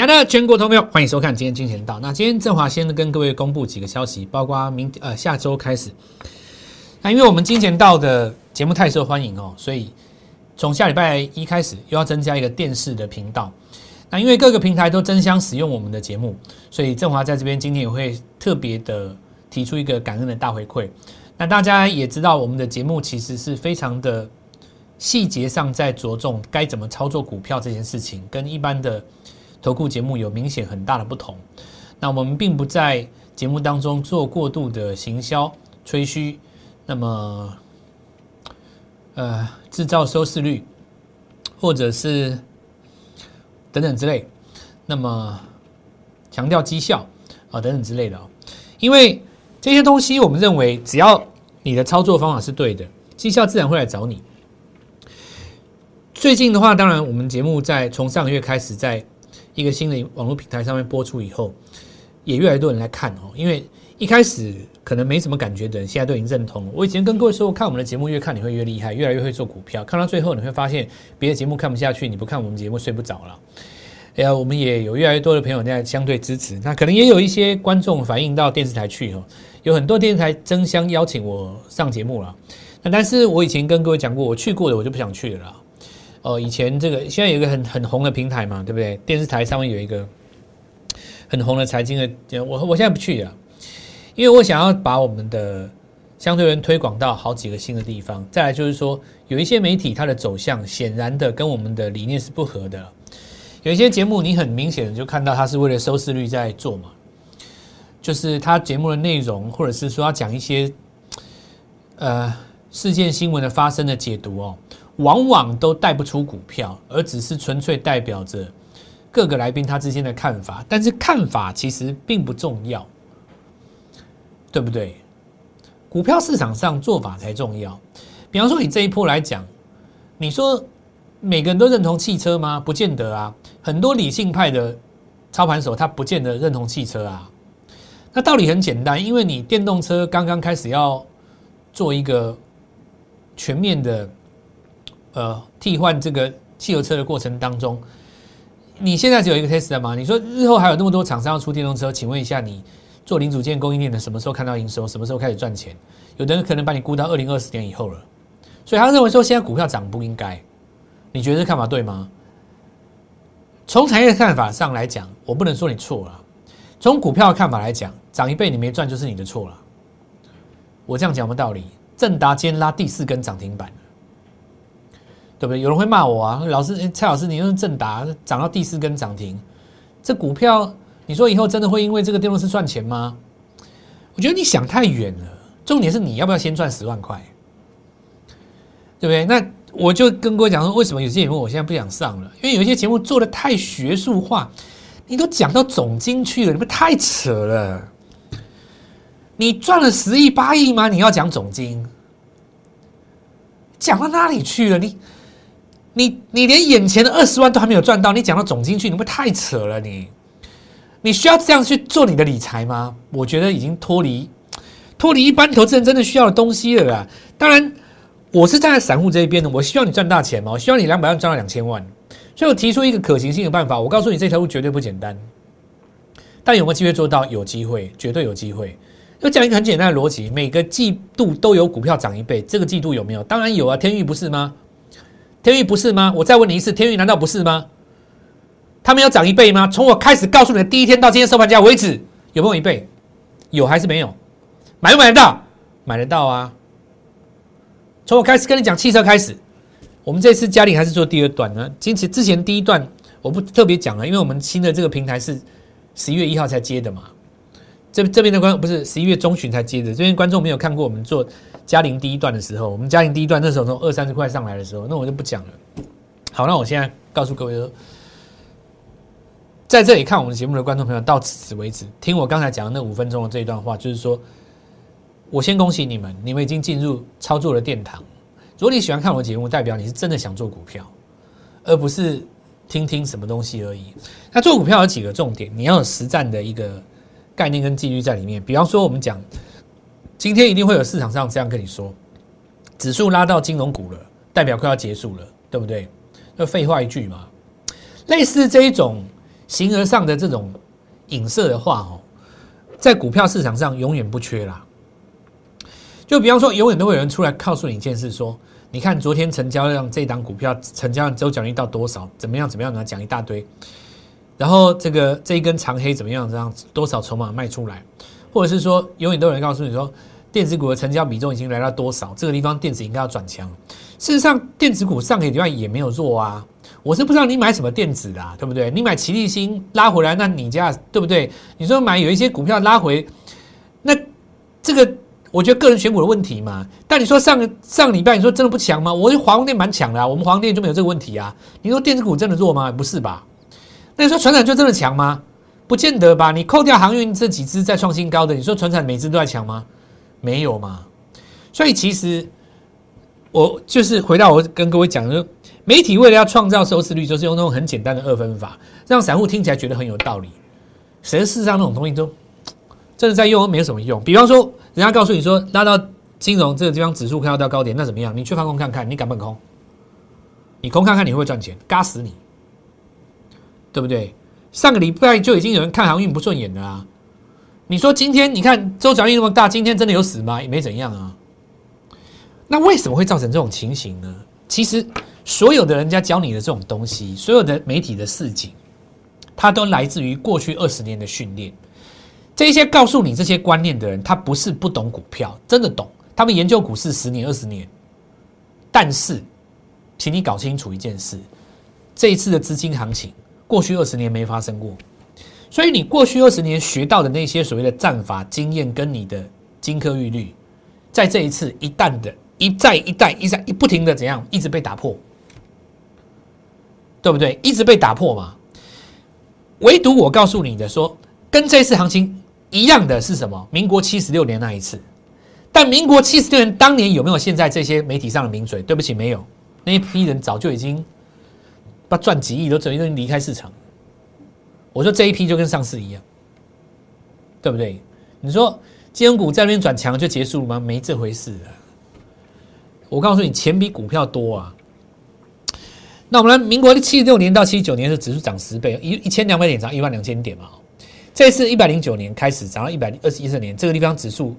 亲爱的全国投票，欢迎收看今天金钱道。那今天振华先跟各位公布几个消息，包括明呃下周开始，那因为我们金钱道的节目太受欢迎哦，所以从下礼拜一开始又要增加一个电视的频道。那因为各个平台都争相使用我们的节目，所以振华在这边今天也会特别的提出一个感恩的大回馈。那大家也知道，我们的节目其实是非常的细节上在着重该怎么操作股票这件事情，跟一般的。投顾节目有明显很大的不同，那我们并不在节目当中做过度的行销吹嘘，那么呃制造收视率，或者是等等之类，那么强调绩效啊等等之类的，因为这些东西我们认为只要你的操作方法是对的，绩效自然会来找你。最近的话，当然我们节目在从上个月开始在。一个新的网络平台上面播出以后，也越来越多人来看哦。因为一开始可能没什么感觉的人，现在都已经认同了。我以前跟各位说，看我们的节目越看你会越厉害，越来越会做股票。看到最后你会发现，别的节目看不下去，你不看我们节目睡不着了。哎呀，我们也有越来越多的朋友在相对支持。那可能也有一些观众反映到电视台去哦，有很多电视台争相邀请我上节目了。那但是我以前跟各位讲过，我去过的我就不想去了。哦，以前这个现在有一个很很红的平台嘛，对不对？电视台上面有一个很红的财经的，我我现在不去了，因为我想要把我们的相对人推广到好几个新的地方。再来就是说，有一些媒体它的走向显然的跟我们的理念是不合的，有一些节目你很明显的就看到它是为了收视率在做嘛，就是它节目的内容或者是说要讲一些呃事件新闻的发生的解读哦。往往都带不出股票，而只是纯粹代表着各个来宾他之间的看法。但是看法其实并不重要，对不对？股票市场上做法才重要。比方说，你这一波来讲，你说每个人都认同汽车吗？不见得啊。很多理性派的操盘手他不见得认同汽车啊。那道理很简单，因为你电动车刚刚开始要做一个全面的。呃，替换这个汽油车的过程当中，你现在只有一个 Tesla 吗？你说日后还有那么多厂商要出电动车，请问一下，你做零组件供应链的什么时候看到营收？什么时候开始赚钱？有的人可能把你估到二零二四年以后了，所以他认为说现在股票涨不应该。你觉得这看法对吗？从产业的看法上来讲，我不能说你错了。从股票的看法来讲，涨一倍你没赚就是你的错了。我这样讲有道理。正达今天拉第四根涨停板。对不对？有人会骂我啊，老师，蔡老师，你用正达涨到第四根涨停，这股票，你说以后真的会因为这个电动车赚钱吗？我觉得你想太远了。重点是你要不要先赚十万块，对不对？那我就跟各位讲说，为什么有些节目我现在不想上了？因为有一些节目做的太学术化，你都讲到总金去了，你们太扯了。你赚了十亿八亿吗？你要讲总金，讲到哪里去了？你？你你连眼前的二十万都还没有赚到，你讲到总金去，你不太扯了？你你需要这样去做你的理财吗？我觉得已经脱离脱离一般投资人真的需要的东西了啦。当然，我是站在散户这一边的，我希望你赚大钱嘛，我希望你两百万赚到两千万，所以我提出一个可行性的办法。我告诉你，这条路绝对不简单，但有没有机会做到？有机会，绝对有机会。要讲一个很简单的逻辑：每个季度都有股票涨一倍，这个季度有没有？当然有啊，天域不是吗？天域不是吗？我再问你一次，天域难道不是吗？他们要涨一倍吗？从我开始告诉你的第一天到今天收盘价为止，有没有一倍？有还是没有？买不买得到？买得到啊！从我开始跟你讲汽车开始，我们这次嘉陵还是做第二段呢。坚持之前第一段我不特别讲了，因为我们新的这个平台是十一月一号才接的嘛。这这边的观不是十一月中旬才接的，这边观众没有看过我们做。嘉陵第一段的时候，我们嘉陵第一段那时候从二三十块上来的时候，那我就不讲了。好，那我现在告诉各位，在这里看我们节目的观众朋友，到此为止，听我刚才讲的那五分钟的这一段话，就是说，我先恭喜你们，你们已经进入操作的殿堂。如果你喜欢看我的节目，代表你是真的想做股票，而不是听听什么东西而已。那做股票有几个重点，你要有实战的一个概念跟纪律在里面。比方说，我们讲。今天一定会有市场上这样跟你说，指数拉到金融股了，代表快要结束了，对不对？那废话一句嘛。类似这一种形而上的这种影射的话，哦，在股票市场上永远不缺啦。就比方说，永远都会有人出来告诉你一件事，说，你看昨天成交量这档股票成交量周奖励到多少，怎么样怎么样呢？讲一大堆。然后这个这一根长黑怎么样？这样多少筹码卖出来，或者是说，永远都有人告诉你说，电子股的成交比重已经来到多少，这个地方电子应该要转强。事实上，电子股上个礼拜也没有弱啊。我是不知道你买什么电子啦，对不对？你买齐力新拉回来，那你家对不对？你说买有一些股票拉回，那这个我觉得个人选股的问题嘛。但你说上个上礼拜你说真的不强吗？我华宏电蛮强的，我们华宏电就没有这个问题啊。你说电子股真的弱吗？不是吧？那你说船产就真的强吗？不见得吧。你扣掉航运这几只在创新高的，你说船产每只都在强吗？没有嘛。所以其实我就是回到我跟各位讲的。媒体为了要创造收视率，就是用那种很简单的二分法，让散户听起来觉得很有道理。实事实上，那种东西都真的在用，没有什么用。比方说，人家告诉你说拉到金融这个地方指数快要到高点，那怎么样？你去放空看看，你敢不敢空？你空看看你会不会赚钱？嘎死你，对不对？上个礼拜就已经有人看航运不顺眼了啊！你说今天你看周转率那么大，今天真的有死吗？也没怎样啊。那为什么会造成这种情形呢？其实。所有的人家教你的这种东西，所有的媒体的事情，它都来自于过去二十年的训练。这些告诉你这些观念的人，他不是不懂股票，真的懂。他们研究股市十年、二十年。但是，请你搞清楚一件事：这一次的资金行情，过去二十年没发生过。所以，你过去二十年学到的那些所谓的战法经验，跟你的金科玉律，在这一次一旦的一再一代一再一不停的怎样，一直被打破。对不对？一直被打破嘛。唯独我告诉你的说，跟这次行情一样的是什么？民国七十六年那一次。但民国七十六年当年有没有现在这些媒体上的名嘴？对不起，没有。那一批人早就已经把赚几亿都等于离开市场。我说这一批就跟上市一样，对不对？你说金融股在那边转强就结束了吗？没这回事啊。我告诉你，钱比股票多啊。那我们来，民国七十六年到七十九年是指数涨十倍，一一千两百点涨一万两千点嘛。这次一百零九年开始涨到一百二十一四年，这个地方指数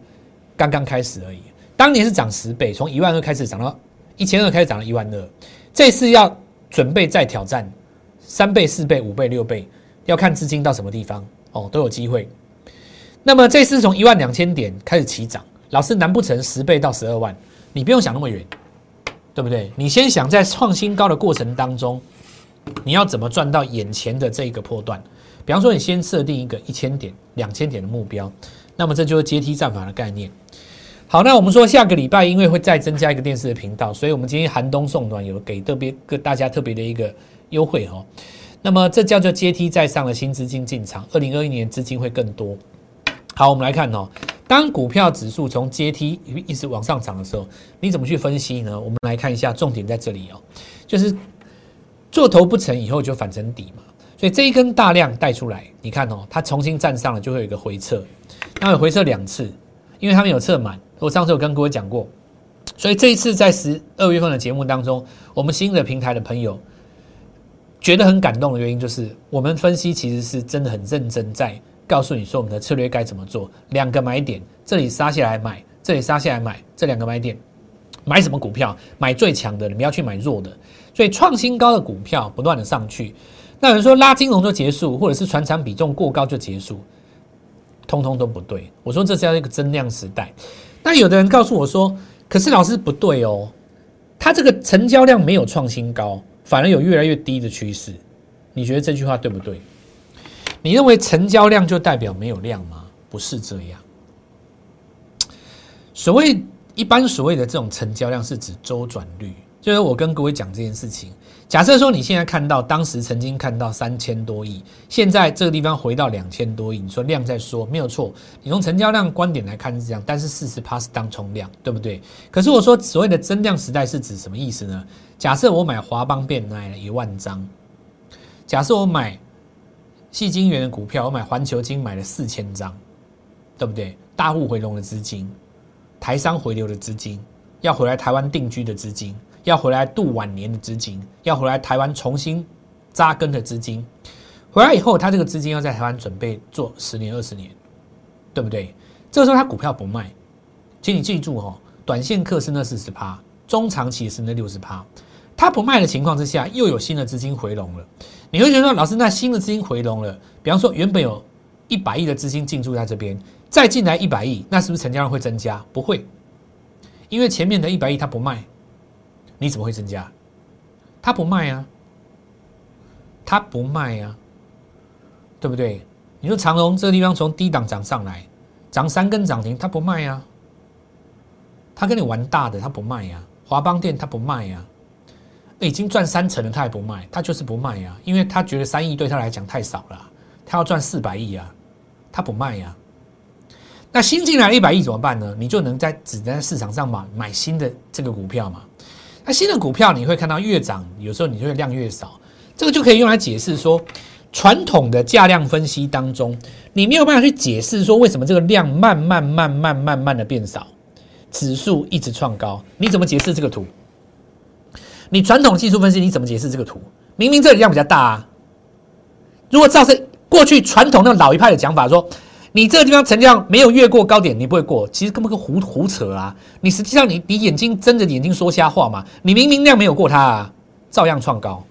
刚刚开始而已。当年是涨十倍，从一万二开始涨到一千二，开始涨到一万二。这次要准备再挑战三倍、四倍、五倍、六倍，要看资金到什么地方哦，都有机会。那么这次从一万两千点开始起涨，老师难不成十倍到十二万？你不用想那么远。对不对？你先想在创新高的过程当中，你要怎么赚到眼前的这一个破段？比方说，你先设定一个一千点、两千点的目标，那么这就是阶梯战法的概念。好，那我们说下个礼拜因为会再增加一个电视的频道，所以我们今天寒冬送暖有给特别个大家特别的一个优惠哈。那么这叫做阶梯在上的新资金进场，二零二一年资金会更多。好，我们来看哦。当股票指数从阶梯一直往上涨的时候，你怎么去分析呢？我们来看一下，重点在这里哦，就是做头不成以后就反成底嘛。所以这一根大量带出来，你看哦，它重新站上了，就会有一个回撤，那回撤两次，因为他们有测满。我上次有跟各位讲过，所以这一次在十二月份的节目当中，我们新的平台的朋友觉得很感动的原因，就是我们分析其实是真的很认真在。告诉你说我们的策略该怎么做，两个买点，这里杀下来买，这里杀下来买，这两个买点，买什么股票？买最强的，你们要去买弱的。所以创新高的股票不断的上去，那有人说拉金融就结束，或者是船厂比重过高就结束，通通都不对。我说这是要一个增量时代。那有的人告诉我说，可是老师不对哦，它这个成交量没有创新高，反而有越来越低的趋势。你觉得这句话对不对？你认为成交量就代表没有量吗？不是这样。所谓一般所谓的这种成交量是指周转率，就是我跟各位讲这件事情。假设说你现在看到当时曾经看到三千多亿，现在这个地方回到两千多亿，你说量在说没有错。你从成交量观点来看是这样，但是四十趴是当冲量，对不对？可是我说所谓的增量时代是指什么意思呢？假设我买华邦变买了一万张，假设我买。细金元的股票，我买环球金买了四千张，对不对？大户回笼的资金，台商回流的资金，要回来台湾定居的资金，要回来度晚年的资金，要回来台湾重新扎根的资金，回来以后，他这个资金要在台湾准备做十年、二十年，对不对？这个时候他股票不卖，请你记住哦，短线客是那四十趴，中长期是那六十趴。他不卖的情况之下，又有新的资金回笼了。你会觉得说，老师，那新的资金回笼了，比方说原本有一百亿的资金进驻在这边，再进来一百亿，那是不是成交量会增加？不会，因为前面的一百亿他不卖，你怎么会增加？他不卖啊，他不卖啊，对不对？你说长隆这个地方从低档涨上来，涨三根涨停，他不卖啊，他跟你玩大的，他不卖呀。华邦店他不卖呀。已经赚三成了，他还不卖，他就是不卖呀，因为他觉得三亿对他来讲太少了，他要赚四百亿啊，他不卖呀。那新进来一百亿怎么办呢？你就能在只能在市场上买买新的这个股票嘛。那新的股票你会看到越涨，有时候你就会量越少，这个就可以用来解释说，传统的价量分析当中，你没有办法去解释说为什么这个量慢慢慢慢慢慢的变少，指数一直创高，你怎么解释这个图？你传统技术分析你怎么解释这个图？明明这里量比较大啊！如果照是过去传统那种老一派的讲法，说你这个地方成交量没有越过高点，你不会过，其实根本个胡胡扯啊！你实际上你你眼睛睁着眼睛说瞎话嘛？你明明量没有过它啊，照样创高，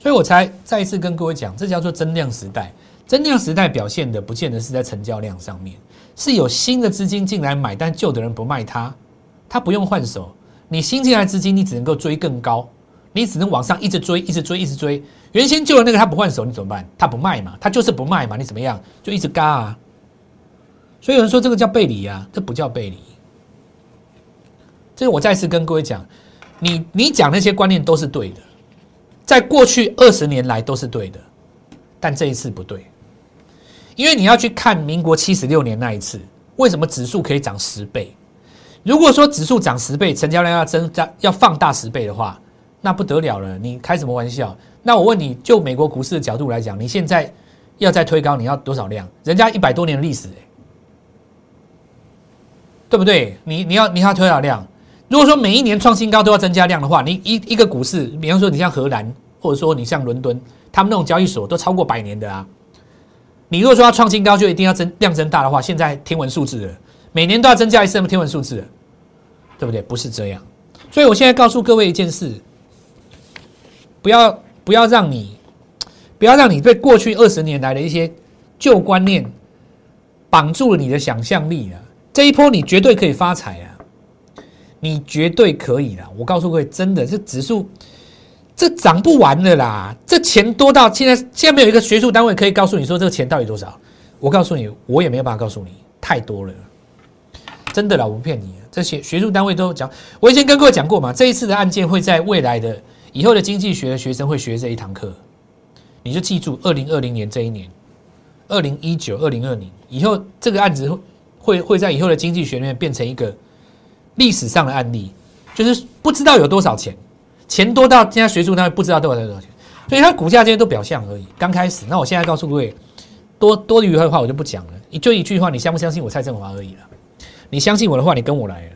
所以我才再一次跟各位讲，这叫做增量时代。增量时代表现的不见得是在成交量上面，是有新的资金进来买，但旧的人不卖它，他不用换手。你新进来资金，你只能够追更高，你只能往上一直追，一直追，一直追。原先旧的那个他不换手，你怎么办？他不卖嘛，他就是不卖嘛，你怎么样？就一直嘎啊。所以有人说这个叫背离啊，这不叫背离。这个我再次跟各位讲，你你讲那些观念都是对的，在过去二十年来都是对的，但这一次不对，因为你要去看民国七十六年那一次，为什么指数可以涨十倍？如果说指数涨十倍，成交量要增加，要放大十倍的话，那不得了了！你开什么玩笑？那我问你就美国股市的角度来讲，你现在要再推高，你要多少量？人家一百多年的历史，对不对？你你要你要推多少量？如果说每一年创新高都要增加量的话，你一一个股市，比方说你像荷兰，或者说你像伦敦，他们那种交易所都超过百年的啊。你如果说要创新高，就一定要增量增大的话，现在天文数字了。每年都要增加一次天文数字，对不对？不是这样，所以我现在告诉各位一件事：不要不要让你不要让你被过去二十年来的一些旧观念绑住了你的想象力啊！这一波你绝对可以发财啊！你绝对可以的！我告诉各位，真的，这指数这涨不完的啦！这钱多到现在，现在没有一个学术单位可以告诉你说这个钱到底多少。我告诉你，我也没有办法告诉你，太多了。真的啦，我不骗你。这些学术单位都讲，我以前跟各位讲过嘛。这一次的案件会在未来的以后的经济学的学生会学这一堂课，你就记住，二零二零年这一年，二零一九、二零二零以后，这个案子会会在以后的经济学里面变成一个历史上的案例，就是不知道有多少钱，钱多到现在学术单位不知道多少多少钱，所以它股价这些都表象而已。刚开始，那我现在告诉各位，多多余的话我就不讲了，你就一句话，你相不相信我蔡振华而已了。你相信我的话，你跟我来了。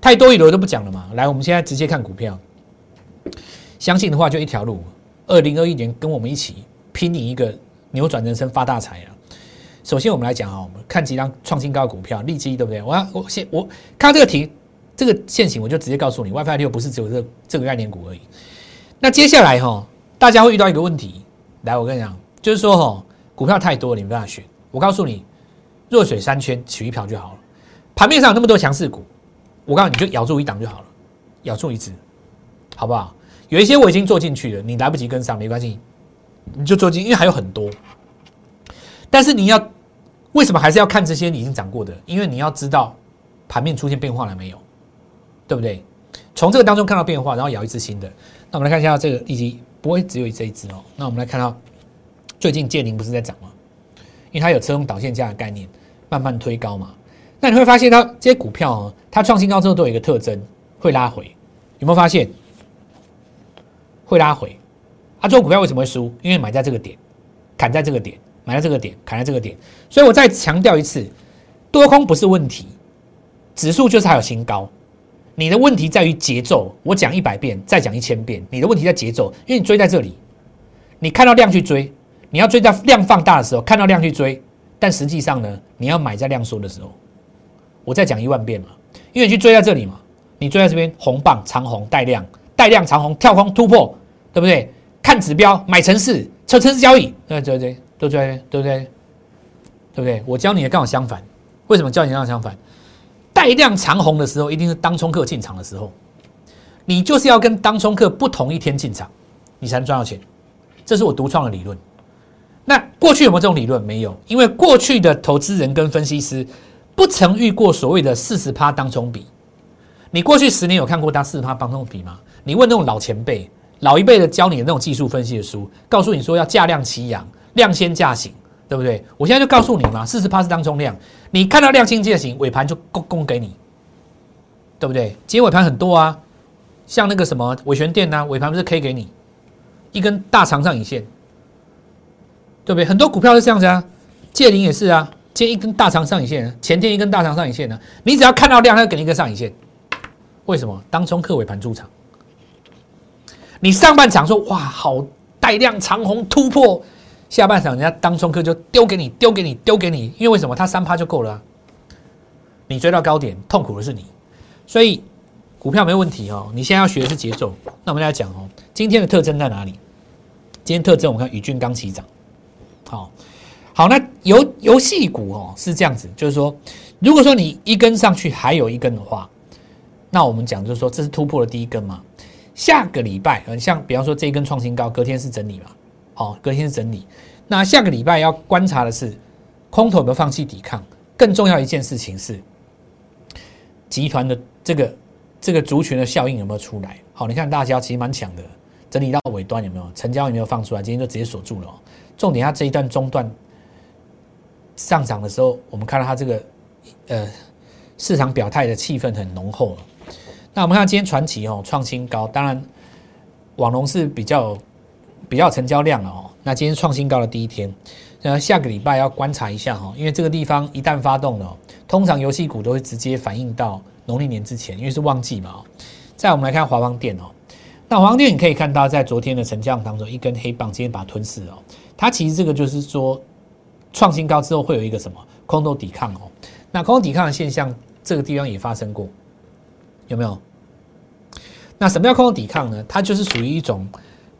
太多一轮都不讲了嘛。来，我们现在直接看股票。相信的话就一条路，二零二一年跟我们一起拼你一个扭转人生发大财啊！首先我们来讲啊，我们看几张创新高的股票，利基对不对？我要我先我看这个题这个线型，我就直接告诉你，WiFi 六不是只有这这个概念股而已。那接下来哈，大家会遇到一个问题，来，我跟你讲，就是说哈，股票太多，你没办法选。我告诉你，弱水三千取一瓢就好了。盘面上有那么多强势股，我告诉你，就咬住一档就好了，咬住一只，好不好？有一些我已经做进去了，你来不及跟上没关系，你就做进，因为还有很多。但是你要为什么还是要看这些已经涨过的？因为你要知道盘面出现变化了没有，对不对？从这个当中看到变化，然后咬一只新的。那我们来看一下这个，以及不会只有这一只哦。那我们来看到最近建宁不是在涨吗？因为它有车用导线价的概念，慢慢推高嘛。那你会发现，它这些股票哦，它创新高之后都有一个特征，会拉回。有没有发现？会拉回。啊，做股票为什么会输？因为买在这个点，砍在这个点，买在这个点，砍在这个点。所以我再强调一次，多空不是问题，指数就是还有新高。你的问题在于节奏。我讲一百遍，再讲一千遍，你的问题在节奏，因为你追在这里，你看到量去追，你要追在量放大的时候，看到量去追，但实际上呢，你要买在量缩的时候。我再讲一万遍嘛，因为你去追在这里嘛，你追在这边红棒长红带量带量长红跳空突破，对不对？看指标买城市，测城市交易，对对对，都追对不对？对不对？我教你的刚好相反，为什么教你刚好相反？带量长红的时候，一定是当冲客进场的时候，你就是要跟当冲客不同一天进场，你才能赚到钱。这是我独创的理论。那过去有没有这种理论？没有，因为过去的投资人跟分析师不曾遇过所谓的四十趴当冲比。你过去十年有看过当四十趴当冲比吗？你问那种老前辈、老一辈的教你的那种技术分析的书，告诉你说要价量齐扬，量先价行，对不对？我现在就告诉你嘛，四十趴是当冲量，你看到量先价行，尾盘就供供给你，对不对？今天尾盘很多啊，像那个什么尾权店呐，尾盘不是 K 给你一根大长上影线，对不对？很多股票是这样子啊，借零也是啊，借一根大长上影线，前天一根大长上影线呢，你只要看到量，它就给你一根上影线。为什么？当冲客尾盘出场，你上半场说哇好带量长虹突破，下半场人家当冲客就丢给你丢给你丢给你，因为为什么？他三趴就够了，你追到高点，痛苦的是你，所以股票没问题哦。你现在要学的是节奏。那我们来讲哦，今天的特征在哪里？今天特征我们看宇俊刚起涨，好，好，那游游戏股哦是这样子，就是说，如果说你一根上去还有一根的话。那我们讲就是说，这是突破的第一根嘛。下个礼拜，嗯，像比方说这一根创新高，隔天是整理嘛，好，隔天整理。那下个礼拜要观察的是，空头有没有放弃抵抗？更重要一件事情是，集团的这个这个族群的效应有没有出来？好，你看大家其实蛮强的，整理到尾端有没有成交有没有放出来？今天就直接锁住了。重点它这一段中段上涨的时候，我们看到它这个呃市场表态的气氛很浓厚。那我们看今天传奇哦创新高，当然网龙是比较比较成交量了哦。那今天创新高的第一天，那下个礼拜要观察一下哈，因为这个地方一旦发动了，通常游戏股都会直接反映到农历年之前，因为是旺季嘛。再我们来看华邦电哦，那华邦电你可以看到在昨天的成交量当中，一根黑棒今天把它吞噬哦。它其实这个就是说创新高之后会有一个什么空头抵抗哦。那空头抵抗的现象，这个地方也发生过，有没有？那什么叫空头抵抗呢？它就是属于一种，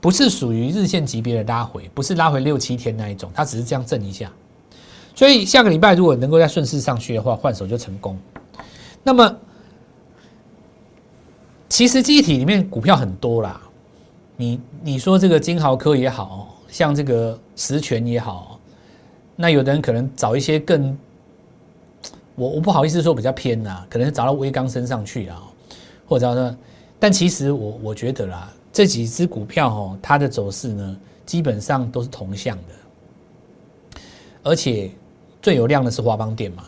不是属于日线级别的拉回，不是拉回六七天那一种，它只是这样震一下。所以下个礼拜如果能够在顺势上去的话，换手就成功。那么，其实机体里面股票很多啦，你你说这个金豪科也好像这个实权也好，那有的人可能找一些更，我我不好意思说比较偏呐，可能是找到微刚身上去啊，或者说。但其实我我觉得啦，这几只股票哦，它的走势呢，基本上都是同向的，而且最有量的是华邦电嘛，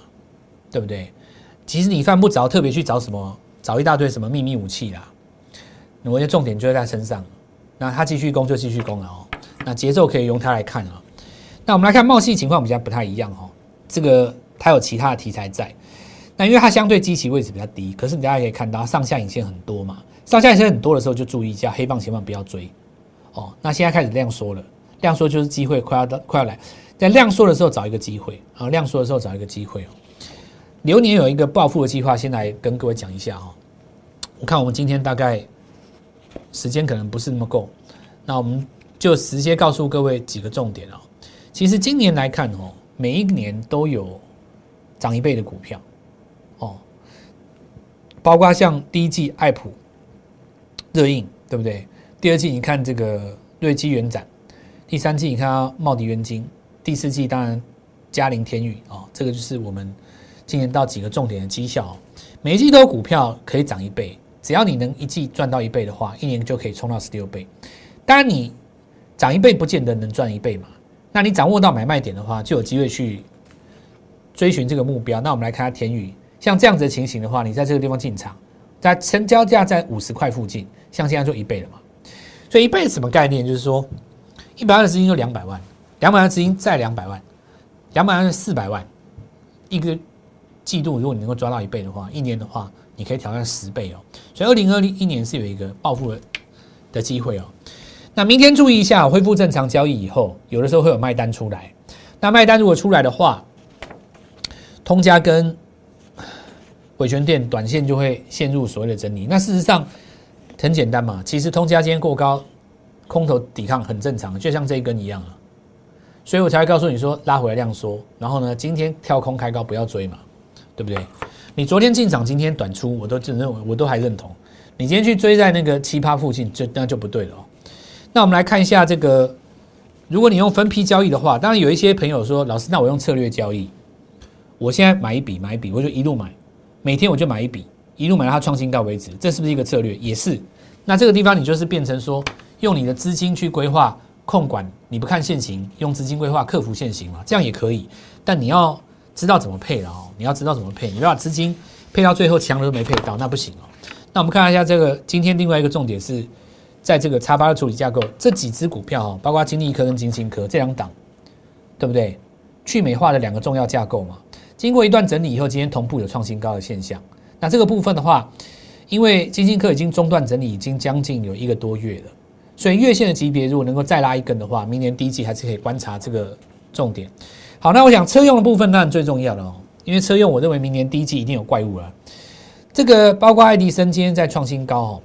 对不对？其实你犯不着特别去找什么，找一大堆什么秘密武器啦。我的重点就在身上，那它继续攻就继续攻了哦。那节奏可以用它来看啊。那我们来看茂系情况比较不太一样哦，这个它有其他的题材在，那因为它相对基期位置比较低，可是大家可以看到上下影线很多嘛。上下影线很多的时候，就注意一下黑棒，千万不要追哦。那现在开始量缩了，量缩就是机会快要到，快要来。在量缩的时候找一个机会啊，量缩的时候找一个机会哦。流年有一个暴富的计划，先来跟各位讲一下哈。我看我们今天大概时间可能不是那么够，那我们就直接告诉各位几个重点哦。其实今年来看哦，每一年都有涨一倍的股票哦，包括像第一季爱普。热映对不对？第二季你看这个瑞基元展，第三季你看茂迪元金，第四季当然嘉陵天宇啊，这个就是我们今年到几个重点的绩效。每一季都有股票可以涨一倍，只要你能一季赚到一倍的话，一年就可以冲到十六倍。当然你涨一倍不见得能赚一倍嘛，那你掌握到买卖点的话，就有机会去追寻这个目标。那我们来看下天宇，像这样子的情形的话，你在这个地方进场。在成交价在五十块附近，像现在就一倍了嘛，所以一倍什么概念？就是说，一百万的资金就两百万，两百万资金再两百万，两百万是四百万，一个季度如果你能够抓到一倍的话，一年的话你可以挑战十倍哦。所以二零二零一年是有一个暴富的的机会哦。那明天注意一下，恢复正常交易以后，有的时候会有卖单出来。那卖单如果出来的话，通家跟伟权店短线就会陷入所谓的整理。那事实上很简单嘛，其实通家今天过高，空头抵抗很正常，就像这一根一样啊。所以我才会告诉你说，拉回来量缩，然后呢，今天跳空开高不要追嘛，对不对？你昨天进场，今天短出，我都认为我都还认同。你今天去追在那个奇葩附近，就那就不对了哦。那我们来看一下这个，如果你用分批交易的话，当然有一些朋友说，老师，那我用策略交易，我现在买一笔买一笔，我就一路买，每天我就买一笔，一路买到它创新高为止，这是不是一个策略？也是。那这个地方你就是变成说，用你的资金去规划控管，你不看现行，用资金规划克服现行嘛，这样也可以。但你要知道怎么配了哦，你要知道怎么配，你不要把资金配到最后强的都没配到，那不行哦。那我们看一下这个今天另外一个重点是。在这个叉八的处理架构，这几只股票哦，包括金利科跟金星科这两档，对不对？去美化的两个重要架构嘛。经过一段整理以后，今天同步有创新高的现象。那这个部分的话，因为金星科已经中断整理，已经将近有一个多月了，所以月线的级别如果能够再拉一根的话，明年第一季还是可以观察这个重点。好，那我想车用的部分当然最重要的哦，因为车用我认为明年第一季一定有怪物了。这个包括爱迪生今天在创新高哦。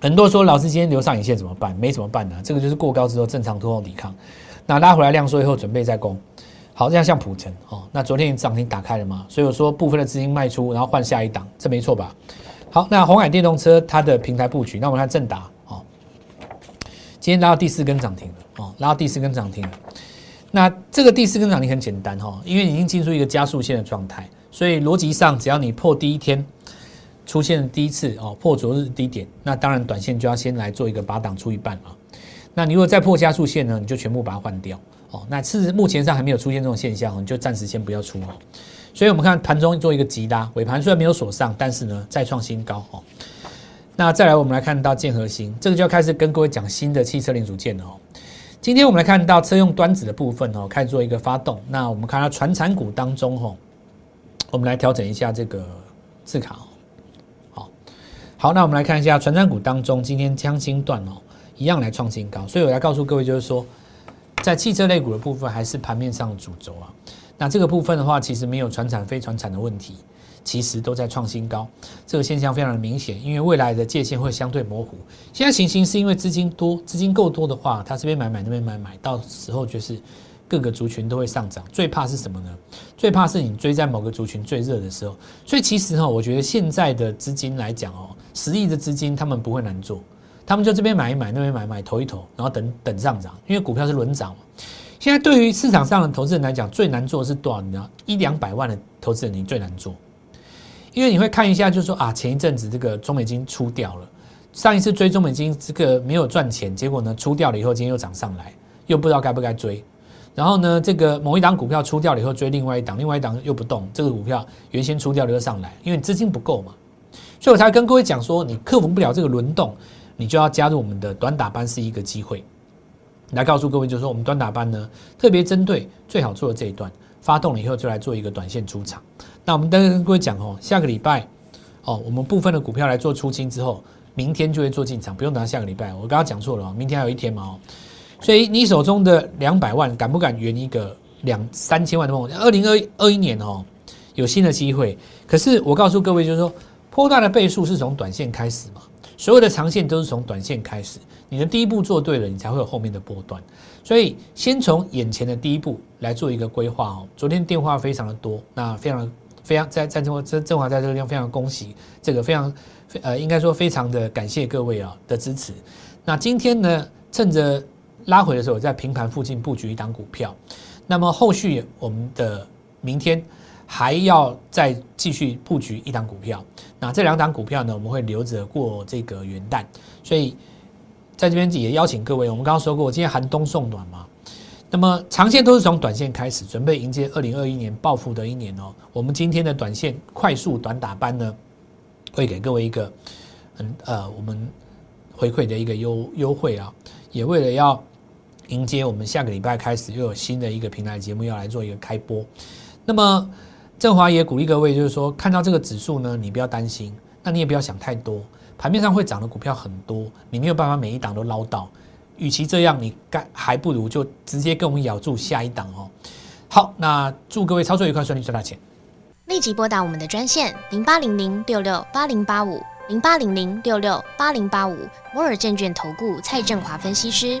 很多说老师今天留上影线怎么办？没怎么办呢？这个就是过高之后正常突破抵抗，那拉回来量缩以后准备再攻。好，这样像普成哦，那昨天涨停打开了嘛，所以我说部分的资金卖出，然后换下一档，这没错吧？好，那红海电动车它的平台布局，那我们看正达哦，今天拉到第四根涨停了哦，拉到第四根涨停。那这个第四根涨停很简单哈，因为已经进入一个加速线的状态，所以逻辑上只要你破第一天。出现第一次哦破昨日低点，那当然短线就要先来做一个把档出一半啊。那你如果再破加速线呢，你就全部把它换掉哦。那是目前上还没有出现这种现象，你就暂时先不要出哦。所以我们看盘中做一个急拉，尾盘虽然没有锁上，但是呢再创新高哦。那再来我们来看到建核心，这个就要开始跟各位讲新的汽车零组件了哦。今天我们来看到车用端子的部分哦，开始做一个发动。那我们看到传产股当中哦，我们来调整一下这个字卡哦。好，那我们来看一下传产股当中，今天江新段哦，一样来创新高，所以我来告诉各位，就是说，在汽车类股的部分，还是盘面上的主轴啊。那这个部分的话，其实没有传产非传产的问题，其实都在创新高，这个现象非常的明显，因为未来的界限会相对模糊。现在行情是因为资金多，资金够多的话，它这边买买那边买买，到时候就是。各个族群都会上涨，最怕是什么呢？最怕是你追在某个族群最热的时候。所以其实哈，我觉得现在的资金来讲哦，十亿的资金他们不会难做，他们就这边买一买，那边买买，投一投，然后等等上涨，因为股票是轮涨嘛。现在对于市场上的投资人来讲，最难做是多少？你知道，一两百万的投资人你最难做，因为你会看一下，就是说啊，前一阵子这个中美金出掉了，上一次追中美金这个没有赚钱，结果呢出掉了以后，今天又涨上来，又不知道该不该追。然后呢，这个某一档股票出掉了以后追另外一档，另外一档又不动，这个股票原先出掉了又上来，因为资金不够嘛，所以我才跟各位讲说，你克服不了这个轮动，你就要加入我们的短打班是一个机会。来告诉各位，就是说我们短打班呢，特别针对最好做的这一段，发动了以后就来做一个短线出场。那我们刚刚跟各位讲哦，下个礼拜哦，我们部分的股票来做出清之后，明天就会做进场，不用等到下个礼拜。我刚刚讲错了，明天还有一天嘛哦。所以你手中的两百万敢不敢圆一个两三千万的梦？二零二二一年哦，有新的机会。可是我告诉各位，就是说，波段的倍数是从短线开始嘛，所有的长线都是从短线开始。你的第一步做对了，你才会有后面的波段。所以先从眼前的第一步来做一个规划哦。昨天电话非常的多，那非常非常在在正正正华在这个地方非常恭喜，这个非常呃应该说非常的感谢各位啊的支持。那今天呢，趁着拉回的时候，在平盘附近布局一档股票，那么后续我们的明天还要再继续布局一档股票。那这两档股票呢，我们会留着过这个元旦，所以在这边也邀请各位，我们刚刚说过，今天寒冬送暖嘛，那么长线都是从短线开始，准备迎接二零二一年暴富的一年哦。我们今天的短线快速短打班呢，会给各位一个很呃我们回馈的一个优优惠啊，也为了要。迎接我们下个礼拜开始又有新的一个平台节目要来做一个开播，那么振华也鼓励各位，就是说看到这个指数呢，你不要担心，那你也不要想太多，盘面上会涨的股票很多，你没有办法每一档都捞到，与其这样，你干还不如就直接跟我们咬住下一档哦。好，那祝各位操作愉快，顺利赚大钱。立即拨打我们的专线零八零零六六八零八五零八零零六六八零八五摩尔证券投顾蔡振华分析师。